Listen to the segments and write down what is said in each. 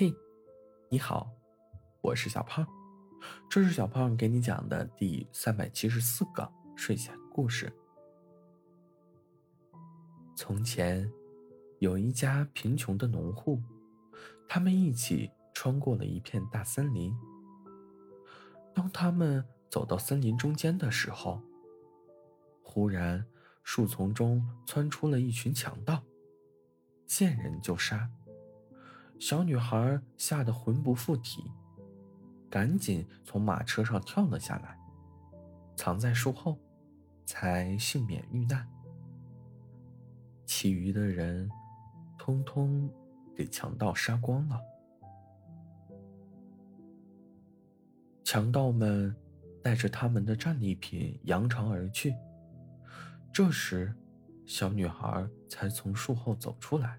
嘿，你好，我是小胖，这是小胖给你讲的第三百七十四个睡前故事。从前，有一家贫穷的农户，他们一起穿过了一片大森林。当他们走到森林中间的时候，忽然树丛中窜出了一群强盗，见人就杀。小女孩吓得魂不附体，赶紧从马车上跳了下来，藏在树后，才幸免遇难。其余的人，通通给强盗杀光了。强盗们带着他们的战利品扬长而去。这时，小女孩才从树后走出来。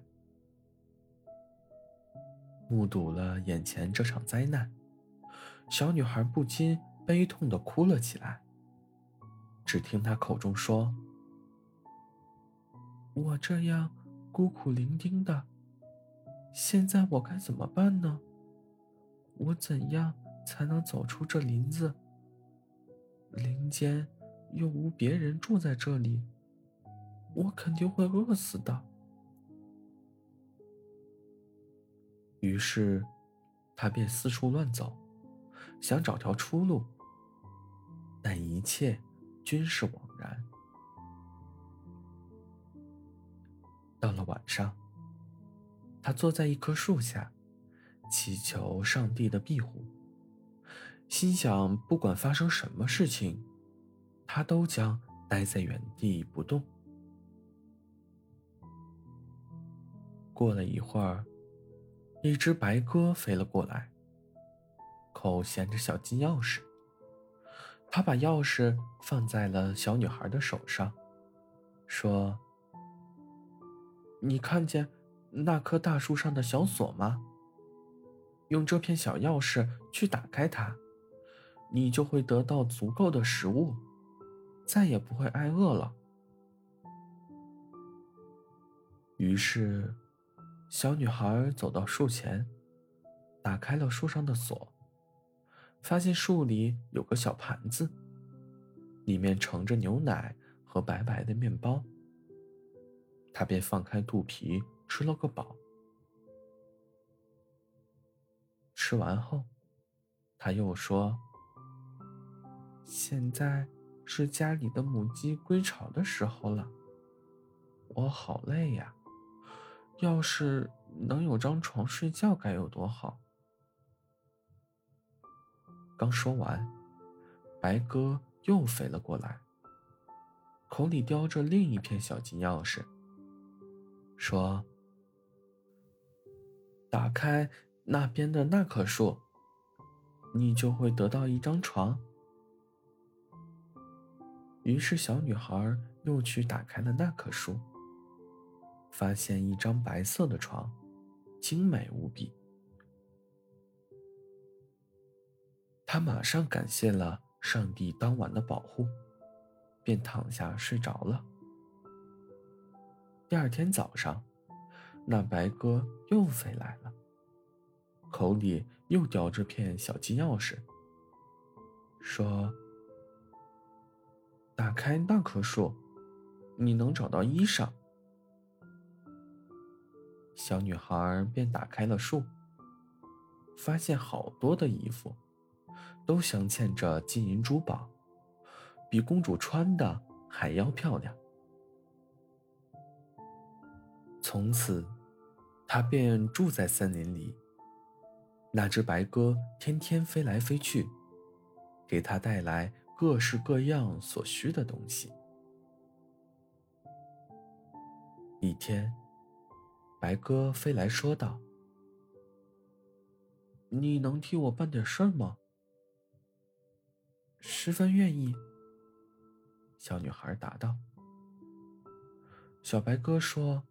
目睹了眼前这场灾难，小女孩不禁悲痛的哭了起来。只听她口中说：“我这样孤苦伶仃的，现在我该怎么办呢？我怎样才能走出这林子？林间又无别人住在这里，我肯定会饿死的。”于是，他便四处乱走，想找条出路。但一切均是枉然。到了晚上，他坐在一棵树下，祈求上帝的庇护，心想不管发生什么事情，他都将待在原地不动。过了一会儿。一只白鸽飞了过来，口衔着小金钥匙。他把钥匙放在了小女孩的手上，说：“你看见那棵大树上的小锁吗？用这片小钥匙去打开它，你就会得到足够的食物，再也不会挨饿了。”于是。小女孩走到树前，打开了树上的锁，发现树里有个小盘子，里面盛着牛奶和白白的面包。她便放开肚皮吃了个饱。吃完后，她又说：“现在是家里的母鸡归巢的时候了，我好累呀。”要是能有张床睡觉该有多好！刚说完，白鸽又飞了过来，口里叼着另一片小金钥匙，说：“打开那边的那棵树，你就会得到一张床。”于是，小女孩又去打开了那棵树。发现一张白色的床，精美无比。他马上感谢了上帝当晚的保护，便躺下睡着了。第二天早上，那白鸽又飞来了，口里又叼着片小金钥匙，说：“打开那棵树，你能找到衣裳。”小女孩便打开了树，发现好多的衣服，都镶嵌着金银珠宝，比公主穿的还要漂亮。从此，她便住在森林里。那只白鸽天天飞来飞去，给她带来各式各样所需的东西。一天。白鸽飞来说道：“你能替我办点事儿吗？”“十分愿意。”小女孩答道。小白鸽说：“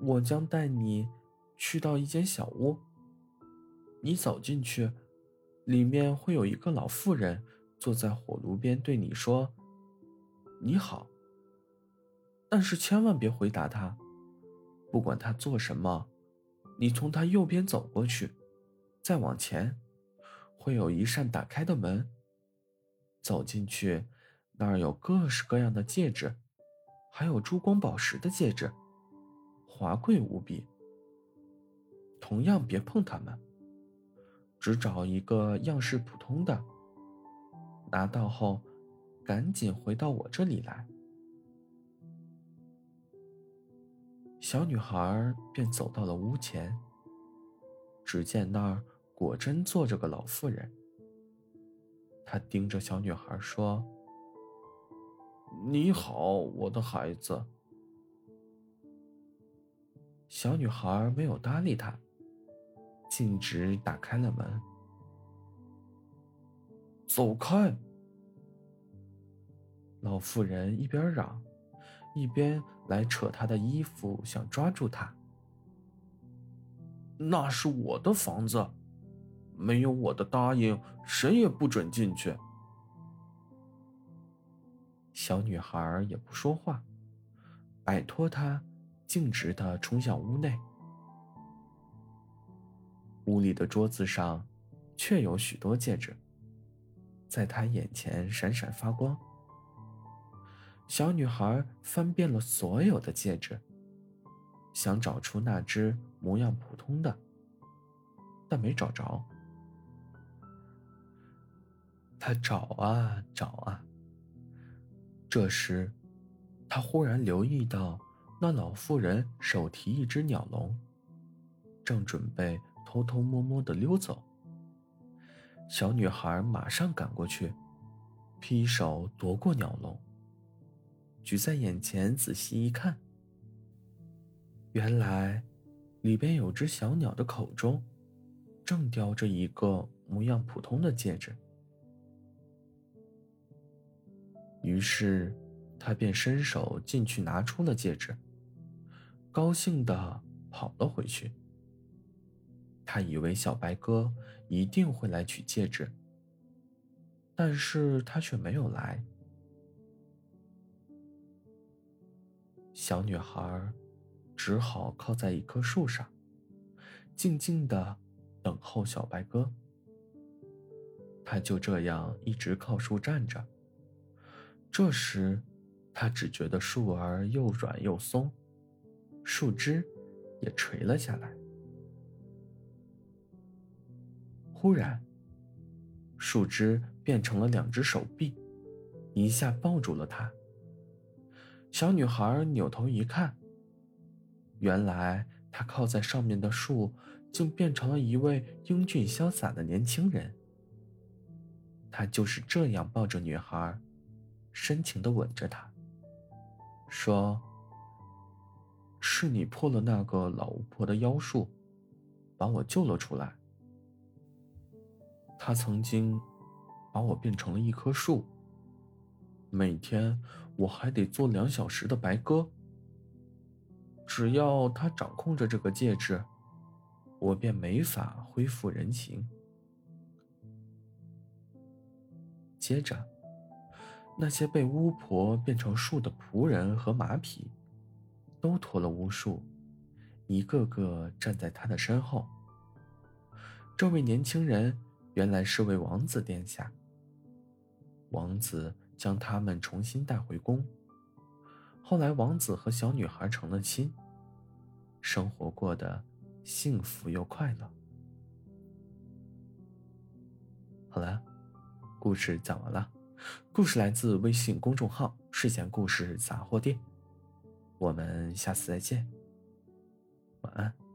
我将带你去到一间小屋，你走进去，里面会有一个老妇人坐在火炉边对你说：‘你好。’但是千万别回答她。”不管他做什么，你从他右边走过去，再往前，会有一扇打开的门。走进去，那儿有各式各样的戒指，还有珠光宝石的戒指，华贵无比。同样别碰它们，只找一个样式普通的。拿到后，赶紧回到我这里来。小女孩便走到了屋前。只见那儿果真坐着个老妇人。她盯着小女孩说：“你好，我的孩子。”小女孩没有搭理他，径直打开了门。走开！老妇人一边嚷。一边来扯他的衣服，想抓住他。那是我的房子，没有我的答应，谁也不准进去。小女孩也不说话，摆脱他，径直的冲向屋内。屋里的桌子上，确有许多戒指，在他眼前闪闪发光。小女孩翻遍了所有的戒指，想找出那只模样普通的，但没找着。她找啊找啊。这时，她忽然留意到那老妇人手提一只鸟笼，正准备偷偷摸摸的溜走。小女孩马上赶过去，劈手夺过鸟笼。举在眼前，仔细一看，原来里边有只小鸟的口中，正叼着一个模样普通的戒指。于是，他便伸手进去拿出了戒指，高兴的跑了回去。他以为小白鸽一定会来取戒指，但是他却没有来。小女孩只好靠在一棵树上，静静的等候小白鸽。她就这样一直靠树站着。这时，她只觉得树儿又软又松，树枝也垂了下来。忽然，树枝变成了两只手臂，一下抱住了她。小女孩扭头一看，原来她靠在上面的树，竟变成了一位英俊潇洒的年轻人。他就是这样抱着女孩，深情的吻着她，说：“是你破了那个老巫婆的妖术，把我救了出来。他曾经把我变成了一棵树。”每天我还得做两小时的白鸽。只要他掌控着这个戒指，我便没法恢复人形。接着，那些被巫婆变成树的仆人和马匹，都脱了巫术，一个个站在他的身后。这位年轻人原来是位王子殿下。王子。将他们重新带回宫。后来，王子和小女孩成了亲，生活过得幸福又快乐。好了，故事讲完了。故事来自微信公众号“睡前故事杂货店”。我们下次再见，晚安。